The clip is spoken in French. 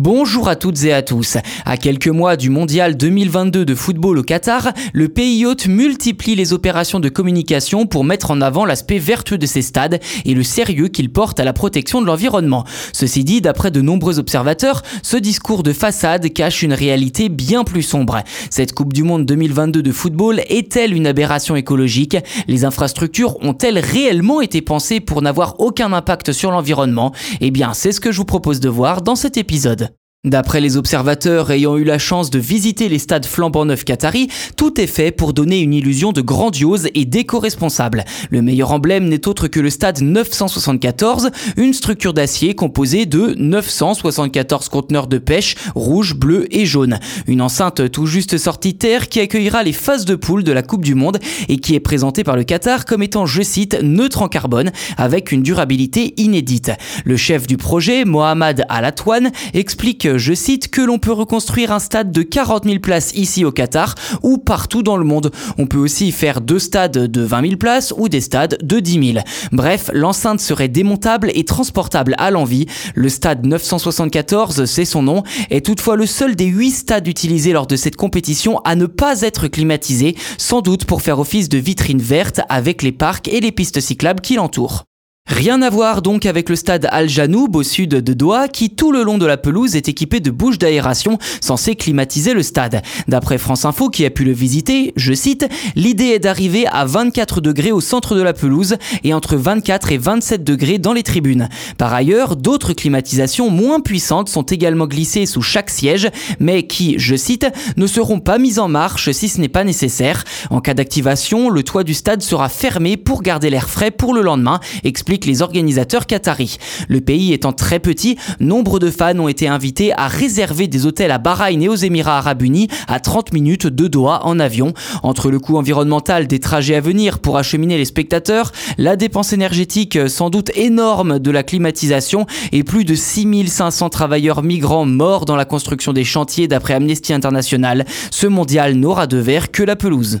Bonjour à toutes et à tous. À quelques mois du mondial 2022 de football au Qatar, le pays hôte multiplie les opérations de communication pour mettre en avant l'aspect vertueux de ses stades et le sérieux qu'il porte à la protection de l'environnement. Ceci dit, d'après de nombreux observateurs, ce discours de façade cache une réalité bien plus sombre. Cette Coupe du Monde 2022 de football est-elle une aberration écologique? Les infrastructures ont-elles réellement été pensées pour n'avoir aucun impact sur l'environnement? Eh bien, c'est ce que je vous propose de voir dans cet épisode. D'après les observateurs ayant eu la chance de visiter les stades flambant neufs qataris, tout est fait pour donner une illusion de grandiose et d'éco-responsable. Le meilleur emblème n'est autre que le stade 974, une structure d'acier composée de 974 conteneurs de pêche rouge, bleu et jaune. Une enceinte tout juste sortie terre qui accueillera les phases de poule de la Coupe du Monde et qui est présentée par le Qatar comme étant, je cite, neutre en carbone avec une durabilité inédite. Le chef du projet, Mohamed Alatouane, explique je cite, que l'on peut reconstruire un stade de 40 000 places ici au Qatar ou partout dans le monde. On peut aussi faire deux stades de 20 000 places ou des stades de 10 000. Bref, l'enceinte serait démontable et transportable à l'envie. Le stade 974, c'est son nom, est toutefois le seul des 8 stades utilisés lors de cette compétition à ne pas être climatisé, sans doute pour faire office de vitrine verte avec les parcs et les pistes cyclables qui l'entourent. Rien à voir donc avec le stade Al Janoub au sud de Doha qui tout le long de la pelouse est équipé de bouches d'aération censées climatiser le stade. D'après France Info qui a pu le visiter, je cite, l'idée est d'arriver à 24 degrés au centre de la pelouse et entre 24 et 27 degrés dans les tribunes. Par ailleurs, d'autres climatisations moins puissantes sont également glissées sous chaque siège mais qui, je cite, ne seront pas mises en marche si ce n'est pas nécessaire. En cas d'activation, le toit du stade sera fermé pour garder l'air frais pour le lendemain, explique les organisateurs qataris. Le pays étant très petit, nombre de fans ont été invités à réserver des hôtels à Bahreïn et aux Émirats arabes unis à 30 minutes de Doha en avion. Entre le coût environnemental des trajets à venir pour acheminer les spectateurs, la dépense énergétique sans doute énorme de la climatisation et plus de 6500 travailleurs migrants morts dans la construction des chantiers d'après Amnesty International, ce mondial n'aura de verre que la pelouse.